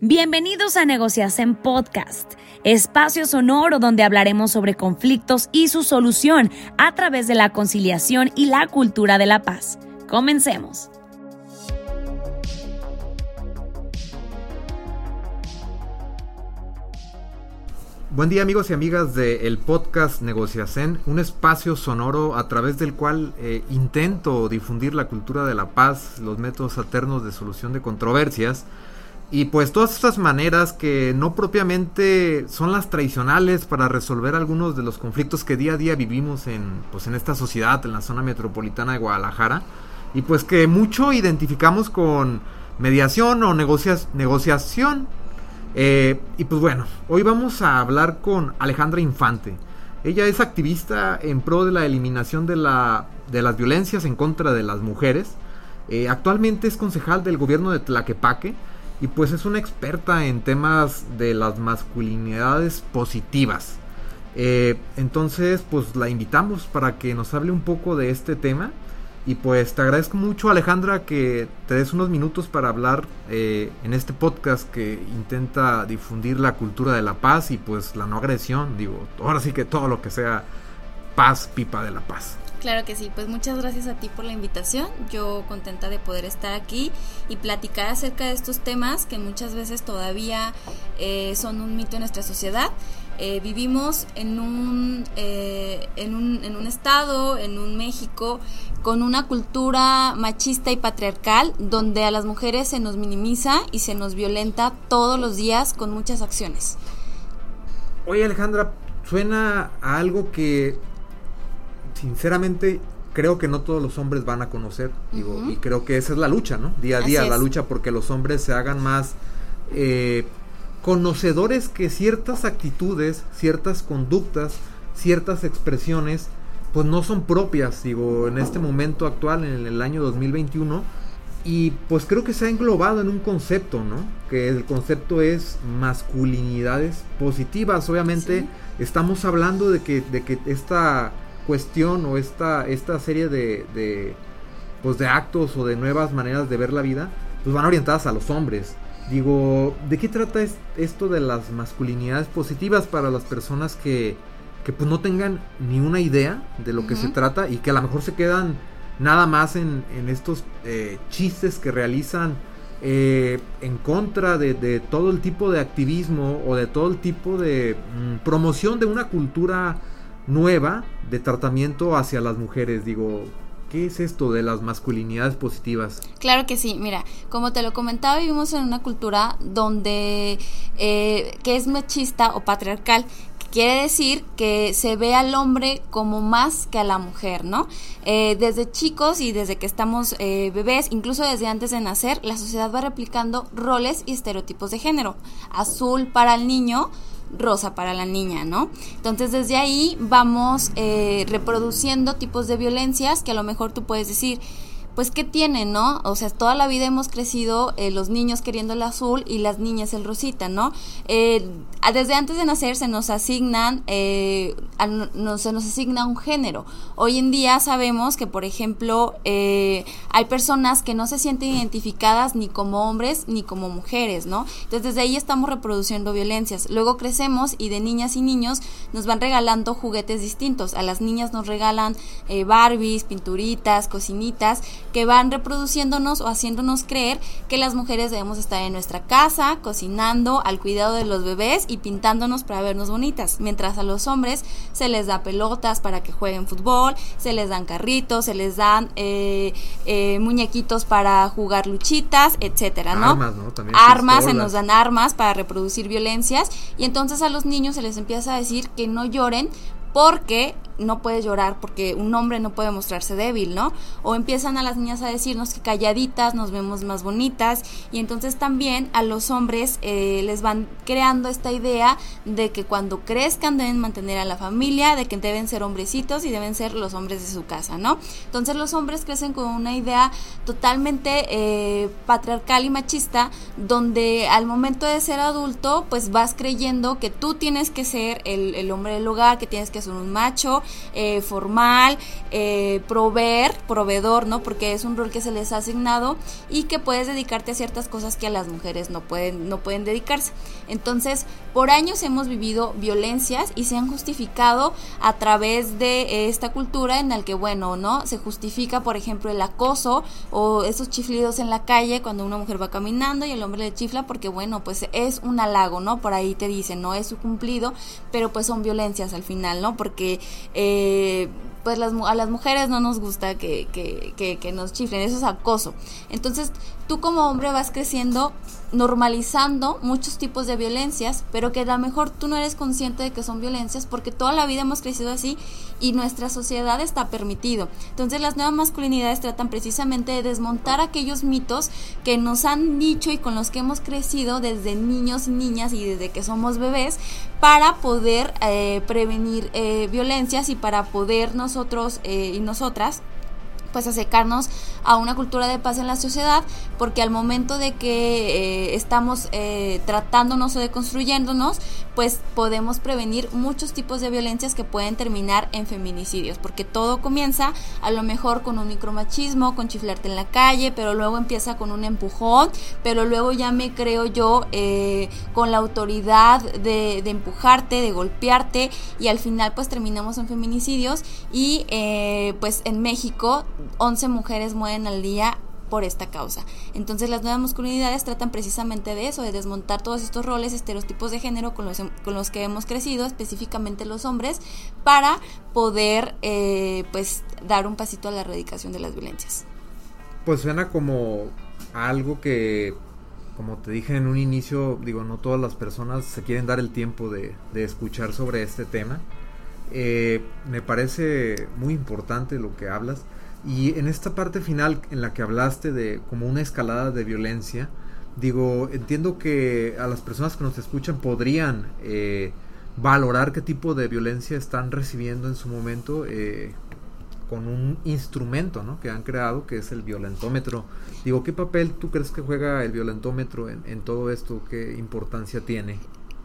Bienvenidos a Negociación Podcast, espacio sonoro donde hablaremos sobre conflictos y su solución a través de la conciliación y la cultura de la paz. Comencemos. Buen día amigos y amigas del podcast Negociacen, un espacio sonoro a través del cual eh, intento difundir la cultura de la paz, los métodos alternos de solución de controversias, y pues todas estas maneras que no propiamente son las tradicionales para resolver algunos de los conflictos que día a día vivimos en, pues en esta sociedad, en la zona metropolitana de Guadalajara. Y pues que mucho identificamos con mediación o negociación. Eh, y pues bueno, hoy vamos a hablar con Alejandra Infante. Ella es activista en pro de la eliminación de, la, de las violencias en contra de las mujeres. Eh, actualmente es concejal del gobierno de Tlaquepaque y pues es una experta en temas de las masculinidades positivas. Eh, entonces pues la invitamos para que nos hable un poco de este tema. Y pues te agradezco mucho Alejandra que te des unos minutos para hablar eh, en este podcast que intenta difundir la cultura de la paz y pues la no agresión. Digo, ahora sí que todo lo que sea paz, pipa de la paz. Claro que sí, pues muchas gracias a ti por la invitación. Yo contenta de poder estar aquí y platicar acerca de estos temas que muchas veces todavía eh, son un mito en nuestra sociedad. Eh, vivimos en un, eh, en, un, en un estado, en un México, con una cultura machista y patriarcal, donde a las mujeres se nos minimiza y se nos violenta todos los días con muchas acciones. Oye Alejandra, suena a algo que sinceramente creo que no todos los hombres van a conocer, digo, y creo que esa es la lucha, ¿no? Día a día, la lucha porque los hombres se hagan más eh, conocedores que ciertas actitudes, ciertas conductas, ciertas expresiones, pues no son propias, digo, en este momento actual, en el año 2021, y pues creo que se ha englobado en un concepto, ¿no? Que el concepto es masculinidades positivas, obviamente estamos hablando de que, de que esta cuestión o esta, esta serie de, de, pues de actos o de nuevas maneras de ver la vida, pues van orientadas a los hombres. Digo, ¿de qué trata esto de las masculinidades positivas para las personas que, que pues no tengan ni una idea de lo que se trata y que a lo mejor se quedan nada más en, en estos eh, chistes que realizan eh, en contra de, de, todo el tipo de activismo o de todo el tipo de mm, promoción de una cultura nueva de tratamiento hacia las mujeres. Digo, ¿Qué es esto de las masculinidades positivas? Claro que sí, mira, como te lo comentaba, vivimos en una cultura donde eh, que es machista o patriarcal, quiere decir que se ve al hombre como más que a la mujer, ¿no? Eh, desde chicos y desde que estamos eh, bebés, incluso desde antes de nacer, la sociedad va replicando roles y estereotipos de género. Azul para el niño, rosa para la niña, ¿no? Entonces desde ahí vamos eh, reproduciendo tipos de violencias que a lo mejor tú puedes decir, pues ¿qué tiene, no? O sea, toda la vida hemos crecido eh, los niños queriendo el azul y las niñas el rosita, ¿no? Eh, desde antes de nacer se nos asignan, eh, se nos asigna un género. Hoy en día sabemos que, por ejemplo, hay personas que no se sienten identificadas ni como hombres ni como mujeres, ¿no? Entonces desde ahí estamos reproduciendo violencias. Luego crecemos y de niñas y niños nos van regalando juguetes distintos. A las niñas nos regalan Barbies, pinturitas, cocinitas que van reproduciéndonos o haciéndonos creer que las mujeres debemos estar en nuestra casa, cocinando, al cuidado de los bebés y pintándonos para vernos bonitas, mientras a los hombres se les da pelotas para que jueguen fútbol, se les dan carritos, se les dan eh, eh, muñequitos para jugar luchitas, etcétera, ¿no? Armas, ¿no? También armas, se nos dan armas para reproducir violencias y entonces a los niños se les empieza a decir que no lloren porque no puede llorar porque un hombre no puede mostrarse débil, ¿no? O empiezan a las niñas a decirnos que calladitas nos vemos más bonitas y entonces también a los hombres eh, les van creando esta idea de que cuando crezcan deben mantener a la familia, de que deben ser hombrecitos y deben ser los hombres de su casa, ¿no? Entonces los hombres crecen con una idea totalmente eh, patriarcal y machista donde al momento de ser adulto pues vas creyendo que tú tienes que ser el, el hombre del hogar, que tienes que ser un macho, Eh, formal, eh, proveer, proveedor, ¿no? Porque es un rol que se les ha asignado y que puedes dedicarte a ciertas cosas que a las mujeres no pueden, no pueden dedicarse. Entonces, por años hemos vivido violencias y se han justificado a través de esta cultura en la que, bueno, ¿no? Se justifica, por ejemplo, el acoso o esos chiflidos en la calle cuando una mujer va caminando y el hombre le chifla porque, bueno, pues es un halago, ¿no? Por ahí te dicen, no es su cumplido, pero pues son violencias al final, ¿no? Porque eh, pues las, a las mujeres no nos gusta que, que, que, que nos chiflen, eso es acoso. Entonces, tú como hombre vas creciendo normalizando muchos tipos de violencias, pero que a lo mejor tú no eres consciente de que son violencias porque toda la vida hemos crecido así y nuestra sociedad está permitido. Entonces las nuevas masculinidades tratan precisamente de desmontar aquellos mitos que nos han dicho y con los que hemos crecido desde niños y niñas y desde que somos bebés para poder eh, prevenir eh, violencias y para poder nosotros eh, y nosotras pues acercarnos a una cultura de paz en la sociedad, porque al momento de que eh, estamos eh, tratándonos o deconstruyéndonos, pues podemos prevenir muchos tipos de violencias que pueden terminar en feminicidios, porque todo comienza a lo mejor con un micromachismo, con chiflarte en la calle, pero luego empieza con un empujón, pero luego ya me creo yo eh, con la autoridad de, de, empujarte, de golpearte, y al final pues terminamos en feminicidios y pues en México 11 mujeres mueren al día por esta causa. Entonces las nuevas masculinidades tratan precisamente de eso, de desmontar todos estos roles, estereotipos de género con los, con los que hemos crecido, específicamente los hombres, para poder eh, pues dar un pasito a la erradicación de las violencias. Pues suena como algo que, como te dije en un inicio, digo, no todas las personas se quieren dar el tiempo de, de escuchar sobre este tema. Eh, me parece muy importante lo que hablas y en esta parte final en la que hablaste de como una escalada de violencia, digo, entiendo que a las personas que nos escuchan podrían eh, valorar qué tipo de violencia están recibiendo en su momento eh, con un instrumento ¿no? que han creado, que es el violentómetro. Digo, ¿qué papel tú crees que juega el violentómetro en, en todo esto? ¿Qué importancia tiene?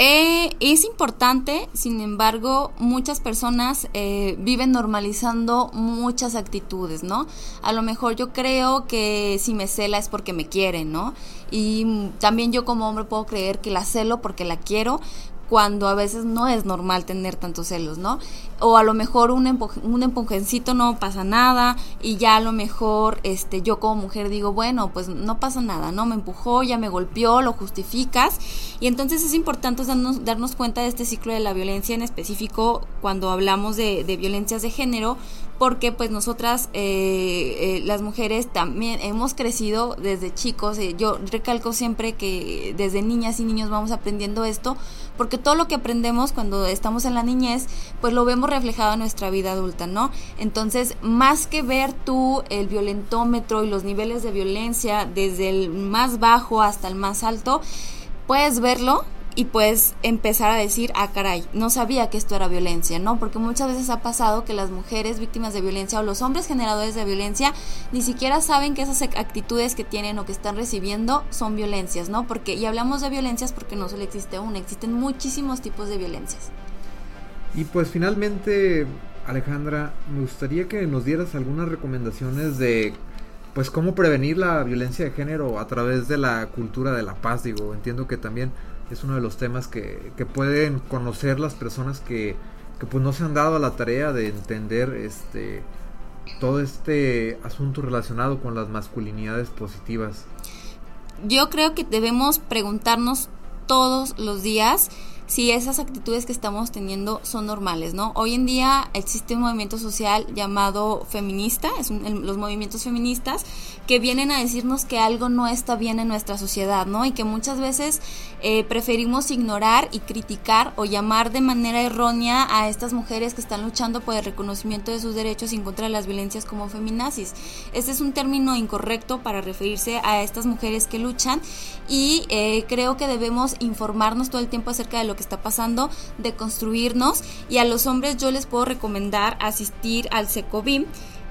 Eh, es importante, sin embargo, muchas personas eh, viven normalizando muchas actitudes, ¿no? A lo mejor yo creo que si me cela es porque me quiere, ¿no? Y también yo como hombre puedo creer que la celo porque la quiero, cuando a veces no es normal tener tantos celos, ¿no? O a lo mejor un, un empujoncito no pasa nada y ya a lo mejor este, yo como mujer digo, bueno, pues no pasa nada, ¿no? Me empujó, ya me golpeó, lo justificas. Y entonces es importante darnos, darnos cuenta de este ciclo de la violencia en específico cuando hablamos de, de violencias de género, porque pues nosotras eh, eh, las mujeres también hemos crecido desde chicos, eh, yo recalco siempre que desde niñas y niños vamos aprendiendo esto, porque todo lo que aprendemos cuando estamos en la niñez, pues lo vemos reflejado en nuestra vida adulta, ¿no? Entonces, más que ver tú el violentómetro y los niveles de violencia desde el más bajo hasta el más alto, puedes verlo y puedes empezar a decir, ah, caray, no sabía que esto era violencia, ¿no? Porque muchas veces ha pasado que las mujeres víctimas de violencia o los hombres generadores de violencia ni siquiera saben que esas actitudes que tienen o que están recibiendo son violencias, ¿no? Porque, y hablamos de violencias porque no solo existe una, existen muchísimos tipos de violencias. Y pues finalmente, Alejandra, me gustaría que nos dieras algunas recomendaciones de pues cómo prevenir la violencia de género a través de la cultura de la paz, digo, entiendo que también es uno de los temas que, que pueden conocer las personas que, que, pues no se han dado a la tarea de entender este todo este asunto relacionado con las masculinidades positivas. Yo creo que debemos preguntarnos todos los días si esas actitudes que estamos teniendo son normales, ¿no? Hoy en día existe un movimiento social llamado feminista, es los movimientos feministas que vienen a decirnos que algo no está bien en nuestra sociedad, ¿no? Y que muchas veces eh, preferimos ignorar y criticar o llamar de manera errónea a estas mujeres que están luchando por el reconocimiento de sus derechos y en contra de las violencias como feminazis. Este es un término incorrecto para referirse a estas mujeres que luchan y eh, creo que debemos informarnos todo el tiempo acerca de lo que está pasando, de construirnos. Y a los hombres yo les puedo recomendar asistir al SECOBIM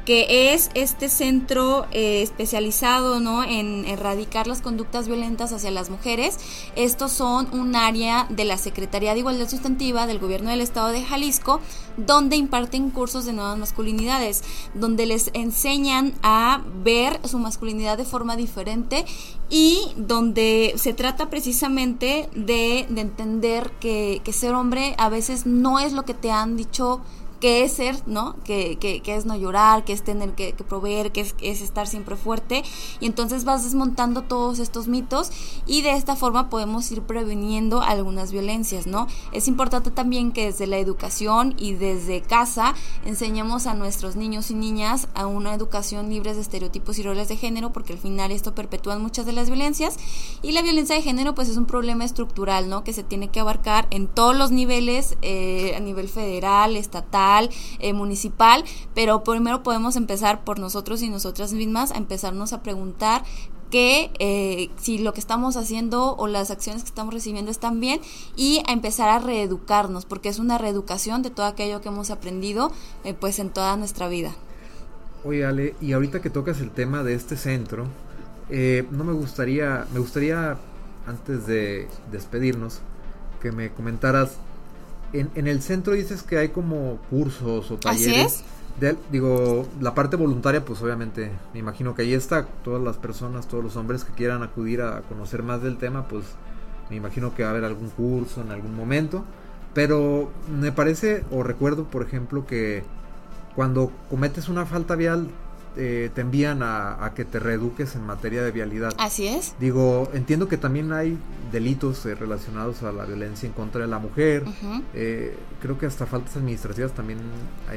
que es este centro eh, especializado ¿no? en erradicar las conductas violentas hacia las mujeres. Estos son un área de la Secretaría de Igualdad Sustantiva del Gobierno del Estado de Jalisco, donde imparten cursos de nuevas masculinidades, donde les enseñan a ver su masculinidad de forma diferente y donde se trata precisamente de, de entender que ser hombre a veces no es lo que te han dicho que es ser, ¿no? Que, que, que, es no llorar, que es tener que, proveer, que es, es, estar siempre fuerte. Y entonces vas desmontando todos estos mitos y de esta forma podemos ir previniendo algunas violencias, ¿no? Es importante también que desde la educación y desde casa enseñemos a nuestros niños y niñas a una educación libre de estereotipos y roles de género, porque al final esto perpetúa muchas de las violencias. Y la violencia de género, pues es un problema estructural, ¿no? Que se tiene que abarcar en todos los niveles, eh, a nivel federal, estatal, eh, municipal, pero primero podemos empezar por nosotros y nosotras mismas a empezarnos a preguntar que eh, si lo que estamos haciendo o las acciones que estamos recibiendo están bien y a empezar a reeducarnos, porque es una reeducación de todo aquello que hemos aprendido eh, pues en toda nuestra vida. Oye Ale, y ahorita que tocas el tema de este centro, no me gustaría, me gustaría antes de despedirnos que me comentaras en, el centro dices que hay como cursos o talleres. digo, la parte voluntaria, pues obviamente, me imagino que ahí está. Todas las personas, todos los hombres que quieran acudir a conocer más del tema, pues me imagino que va a haber algún curso en algún momento. Pero me parece, o recuerdo, por ejemplo, que cuando cometes una falta vial, eh, te envían a, que te reeduques en materia de vialidad. Así es. Digo, entiendo que también hay delitos eh, relacionados a la violencia en contra de la mujer. Eh, creo que hasta faltas administrativas también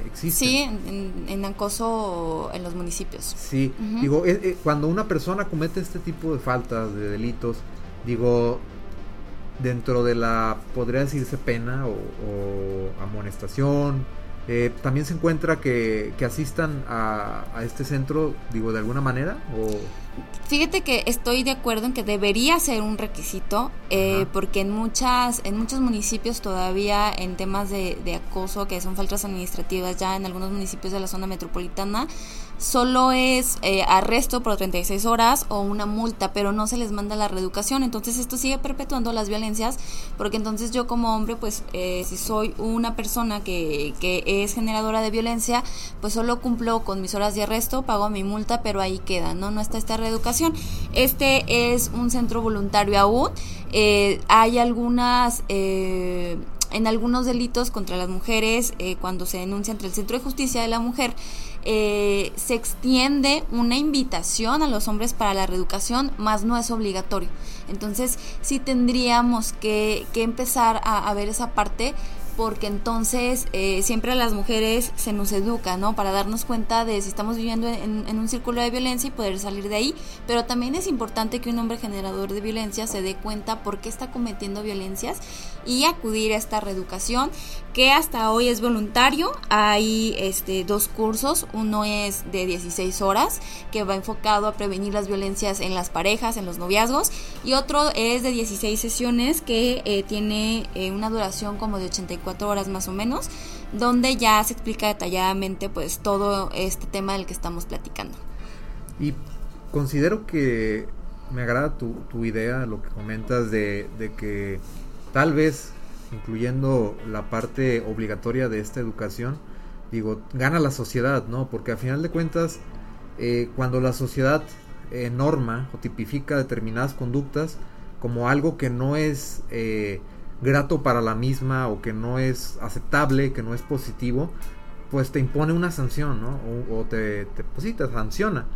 existen. Sí, en, acoso en los municipios. Sí, digo, cuando una persona comete este tipo de faltas, de delitos, digo, dentro de la, podría decirse pena o, o amonestación, eh, también se encuentra que, asistan a, este centro, digo, de alguna manera. O... Fíjate que estoy de acuerdo en que debería ser un requisito, eh, porque en muchas, en muchos municipios todavía en temas de, de acoso, que son faltas administrativas, ya en algunos municipios de la zona metropolitana, solo es eh, arresto por 36 horas o una multa, pero no se les manda la reeducación. Entonces esto sigue perpetuando las violencias, porque entonces yo como hombre, pues eh, si soy una persona que, que es generadora de violencia, pues solo cumplo con mis horas de arresto, pago mi multa, pero ahí queda, ¿no? No está esta reeducación. Este es un centro voluntario aún. Eh, hay algunas en algunos delitos contra las mujeres, cuando se denuncia entre el Centro de Justicia de la Mujer, eh, se extiende una invitación a los hombres para la reeducación, más no es obligatorio. Entonces sí tendríamos que, que empezar a, a ver esa parte porque entonces eh, siempre a las mujeres se nos educa, ¿no? Para darnos cuenta de si estamos viviendo en, un círculo de violencia y poder salir de ahí, pero también es importante que un hombre generador de violencia se dé cuenta por qué está cometiendo violencias y acudir a esta reeducación que hasta hoy es voluntario. Hay este, dos cursos, uno es de 16 horas que va enfocado a prevenir las violencias en las parejas, en los noviazgos, y otro es de 16 sesiones que eh, tiene eh, una duración como de 84 horas más o menos, donde ya se explica detalladamente pues todo este tema del que estamos platicando. Y considero que me agrada tu, tu idea, lo que comentas de, de que tal vez incluyendo la parte obligatoria de esta educación, digo, gana la sociedad, ¿no? Porque a final de cuentas, eh, cuando la sociedad eh, norma o tipifica determinadas conductas como algo que no es eh, grato para la misma o que no es aceptable, que no es positivo, pues te impone una sanción, ¿no? O, te, pues te sanciona.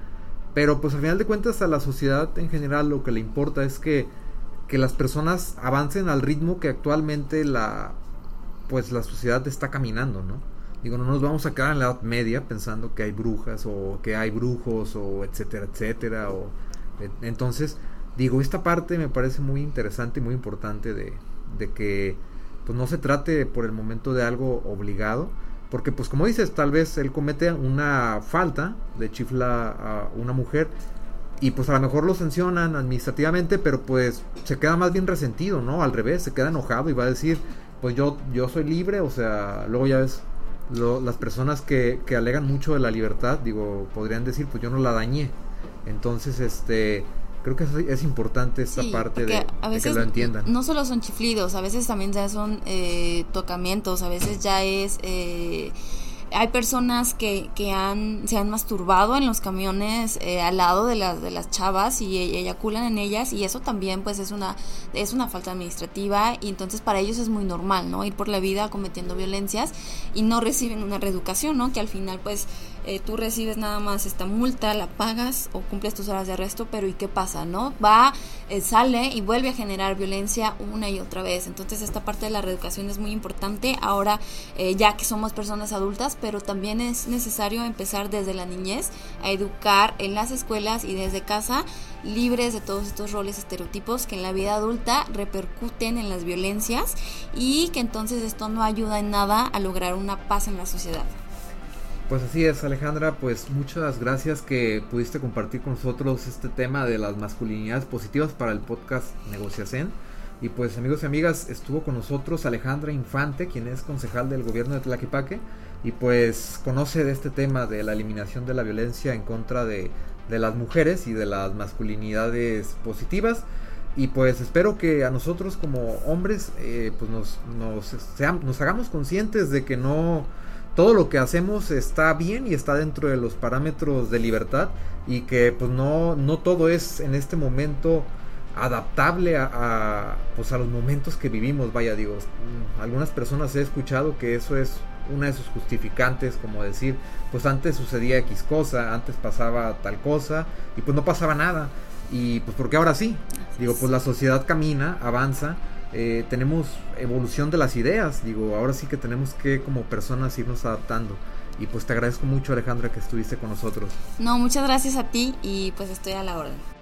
Pero pues al final de cuentas a la sociedad en general lo que le importa es que, que las personas avancen al ritmo que actualmente la, pues la sociedad está caminando, ¿no? Digo, no nos vamos a quedar en la Edad Media pensando que hay brujas o que hay brujos o etcétera, etcétera. O, entonces, digo, esta parte me parece muy interesante y muy importante de, de que pues no se trate por el momento de algo obligado, porque pues como dices, tal vez él comete una falta de chifla a una mujer y pues a lo mejor lo sancionan administrativamente, pero pues se queda más bien resentido, ¿no? Al revés, se queda enojado y va a decir, pues yo yo soy libre, o sea, luego ya ves las personas que, que alegan mucho de la libertad, digo, podrían decir, pues yo no la dañé. Entonces, este, creo que es, importante esta parte de, que lo entiendan. No solo son chiflidos, a veces también ya son eh, tocamientos, a veces ya es... Eh, hay personas que, que han, se han masturbado en los camiones eh, al lado de las, de las chavas y e, eyaculan en ellas y eso también pues es una, es una falta administrativa y entonces para ellos es muy normal, ¿no? Ir por la vida cometiendo violencias y no reciben una reeducación, ¿no? Que al final pues eh, tú recibes nada más esta multa, la pagas o cumples tus horas de arresto, pero ¿y qué pasa, no? Va, eh, sale y vuelve a generar violencia una y otra vez. Entonces esta parte de la reeducación es muy importante ahora ya que somos personas adultas, pero también es necesario empezar desde la niñez a educar en las escuelas y desde casa libres de todos estos roles estereotipos que en la vida adulta repercuten en las violencias y que entonces esto no ayuda en nada a lograr una paz en la sociedad. Pues así es, Alejandra, pues muchas gracias que pudiste compartir con nosotros este tema de las masculinidades positivas para el podcast Negociacen. Y pues amigos y amigas, estuvo con nosotros Alejandra Infante, quien es concejal del gobierno de Tlaquepaque y pues conoce de este tema de la eliminación de la violencia en contra de, las mujeres y de las masculinidades positivas y pues espero que a nosotros como hombres eh, pues nos, nos, nos hagamos conscientes de que no todo lo que hacemos está bien y está dentro de los parámetros de libertad y que pues no, no todo es en este momento adaptable a, pues a los momentos que vivimos vaya digo algunas personas he escuchado que eso es una de sus justificantes, como decir, pues antes sucedía X cosa, antes pasaba tal cosa, y pues no pasaba nada. Y pues porque ahora sí, digo, pues la sociedad camina, avanza, eh, tenemos evolución de las ideas, digo, ahora sí que tenemos que como personas irnos adaptando. Y pues te agradezco mucho Alejandra que estuviste con nosotros. No, muchas gracias a ti y pues estoy a la orden.